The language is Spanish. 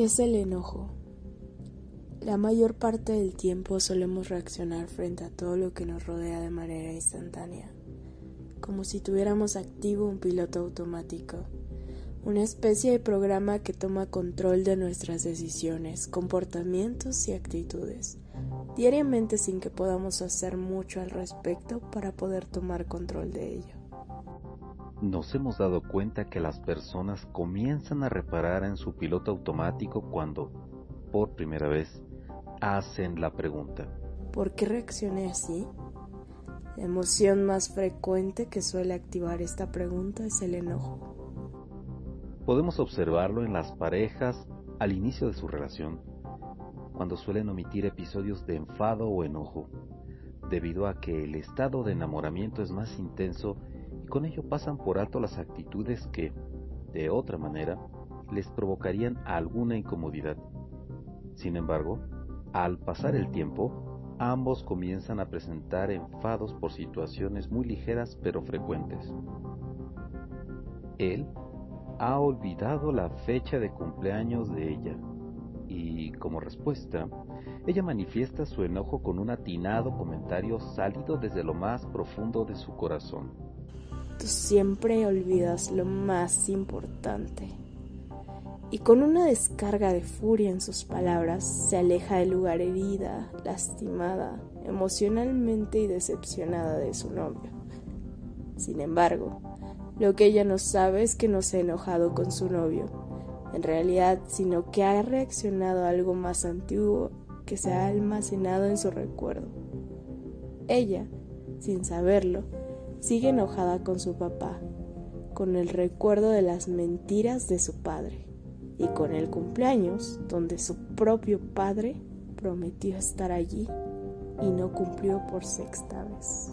¿Qué es el enojo? La mayor parte del tiempo solemos reaccionar frente a todo lo que nos rodea de manera instantánea, como si tuviéramos activo un piloto automático, una especie de programa que toma control de nuestras decisiones, comportamientos y actitudes, diariamente sin que podamos hacer mucho al respecto para poder tomar control de ello nos hemos dado cuenta que las personas comienzan a reparar en su piloto automático cuando, por primera vez, hacen la pregunta. ¿Por qué reaccioné así? La emoción más frecuente que suele activar esta pregunta es el enojo. Podemos observarlo en las parejas al inicio de su relación, cuando suelen omitir episodios de enfado o enojo, debido a que el estado de enamoramiento es más intenso con ello pasan por alto las actitudes que, de otra manera, les provocarían alguna incomodidad. Sin embargo, al pasar el tiempo, ambos comienzan a presentar enfados por situaciones muy ligeras pero frecuentes. Él ha olvidado la fecha de cumpleaños de ella y, como respuesta, ella manifiesta su enojo con un atinado comentario salido desde lo más profundo de su corazón siempre olvidas lo más importante. Y con una descarga de furia en sus palabras, se aleja del lugar herida, lastimada, emocionalmente y decepcionada de su novio. Sin embargo, lo que ella no sabe es que no se ha enojado con su novio, en realidad, sino que ha reaccionado a algo más antiguo que se ha almacenado en su recuerdo. Ella, sin saberlo, sigue enojada con su papá, con el recuerdo de las mentiras de su padre y con el cumpleaños donde su propio padre prometió estar allí y no cumplió por sexta vez.